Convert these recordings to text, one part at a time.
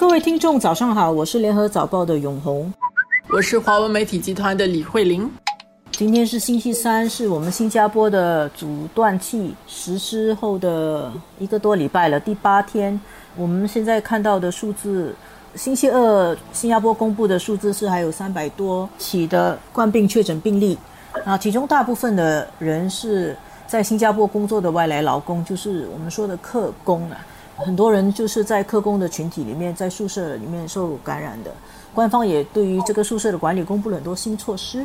各位听众，早上好，我是联合早报的永红，我是华文媒体集团的李慧玲。今天是星期三，是我们新加坡的阻断器实施后的一个多礼拜了，第八天。我们现在看到的数字，星期二新加坡公布的数字是还有三百多起的冠病确诊病例，啊，其中大部分的人是在新加坡工作的外来劳工，就是我们说的客工啊。很多人就是在客工的群体里面，在宿舍里面受感染的。官方也对于这个宿舍的管理公布了很多新措施。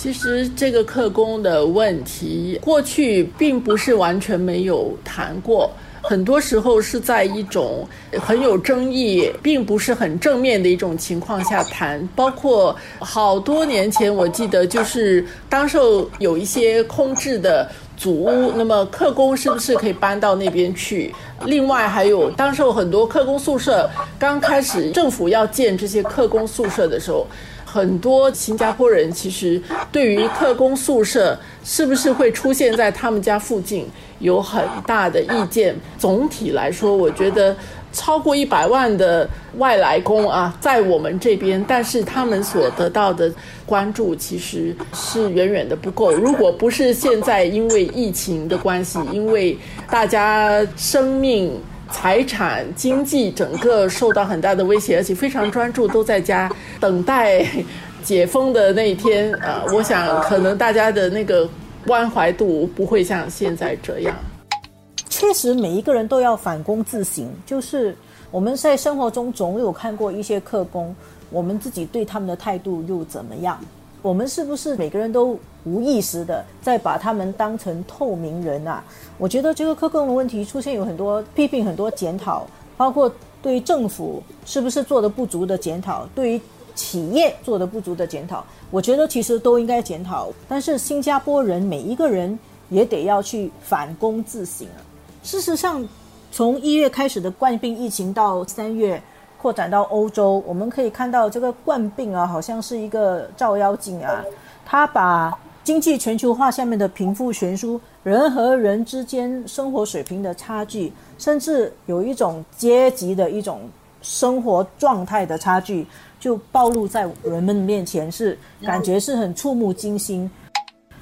其实这个客工的问题，过去并不是完全没有谈过，很多时候是在一种很有争议，并不是很正面的一种情况下谈。包括好多年前，我记得就是当时有一些空置的。祖屋，那么客工是不是可以搬到那边去？另外还有，当时有很多客工宿舍，刚开始政府要建这些客工宿舍的时候，很多新加坡人其实对于特工宿舍是不是会出现在他们家附近有很大的意见。总体来说，我觉得。超过一百万的外来工啊，在我们这边，但是他们所得到的关注其实是远远的不够。如果不是现在因为疫情的关系，因为大家生命、财产、经济整个受到很大的威胁，而且非常专注，都在家等待解封的那一天啊，我想可能大家的那个关怀度不会像现在这样。确实，每一个人都要反躬自省。就是我们在生活中总有看过一些客工，我们自己对他们的态度又怎么样？我们是不是每个人都无意识的在把他们当成透明人啊？我觉得这个客工的问题出现有很多批评，很多检讨，包括对于政府是不是做的不足的检讨，对于企业做的不足的检讨，我觉得其实都应该检讨。但是新加坡人每一个人也得要去反躬自省啊。事实上，从一月开始的冠病疫情到三月扩展到欧洲，我们可以看到这个冠病啊，好像是一个照妖镜啊，它把经济全球化下面的贫富悬殊、人和人之间生活水平的差距，甚至有一种阶级的一种生活状态的差距，就暴露在人们面前，是感觉是很触目惊心。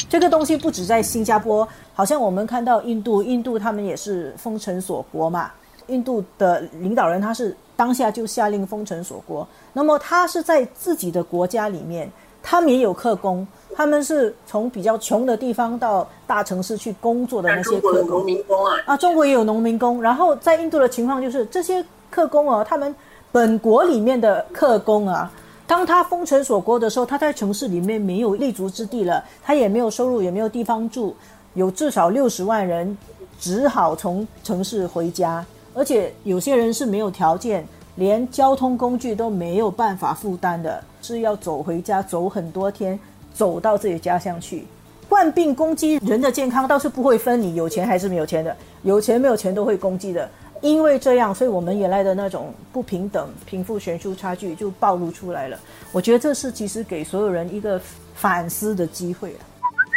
这个东西不止在新加坡，好像我们看到印度，印度他们也是封城锁国嘛。印度的领导人他是当下就下令封城锁国，那么他是在自己的国家里面，他们也有客工，他们是从比较穷的地方到大城市去工作的那些客工。农民工啊，啊，中国也有农民工。然后在印度的情况就是，这些客工啊，他们本国里面的客工啊。当他封城锁国的时候，他在城市里面没有立足之地了，他也没有收入，也没有地方住，有至少六十万人只好从城市回家，而且有些人是没有条件，连交通工具都没有办法负担的，是要走回家，走很多天，走到自己家乡去。患病攻击人的健康倒是不会分你有钱还是没有钱的，有钱没有钱都会攻击的。因为这样，所以我们原来的那种不平等、贫富悬殊差距就暴露出来了。我觉得这是其实给所有人一个反思的机会啊。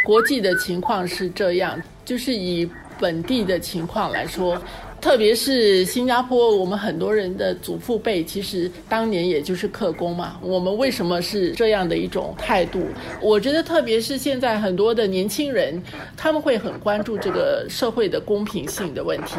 国际的情况是这样，就是以本地的情况来说，特别是新加坡，我们很多人的祖父辈其实当年也就是客工嘛。我们为什么是这样的一种态度？我觉得，特别是现在很多的年轻人，他们会很关注这个社会的公平性的问题。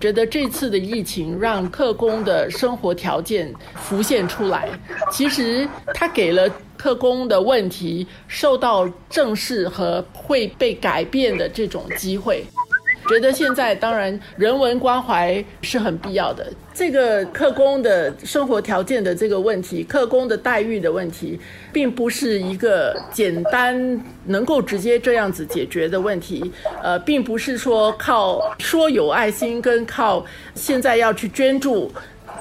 觉得这次的疫情让特工的生活条件浮现出来，其实他给了特工的问题受到正视和会被改变的这种机会。觉得现在当然人文关怀是很必要的。这个客工的生活条件的这个问题，客工的待遇的问题，并不是一个简单能够直接这样子解决的问题。呃，并不是说靠说有爱心跟靠现在要去捐助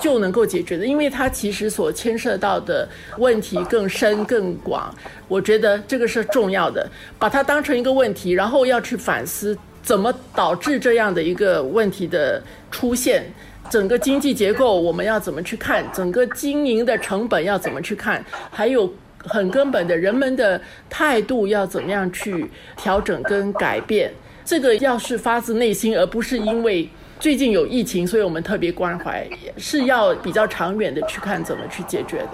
就能够解决的，因为它其实所牵涉到的问题更深更广。我觉得这个是重要的，把它当成一个问题，然后要去反思。怎么导致这样的一个问题的出现？整个经济结构我们要怎么去看？整个经营的成本要怎么去看？还有很根本的人们的态度要怎么样去调整跟改变？这个要是发自内心，而不是因为最近有疫情，所以我们特别关怀，是要比较长远的去看怎么去解决的。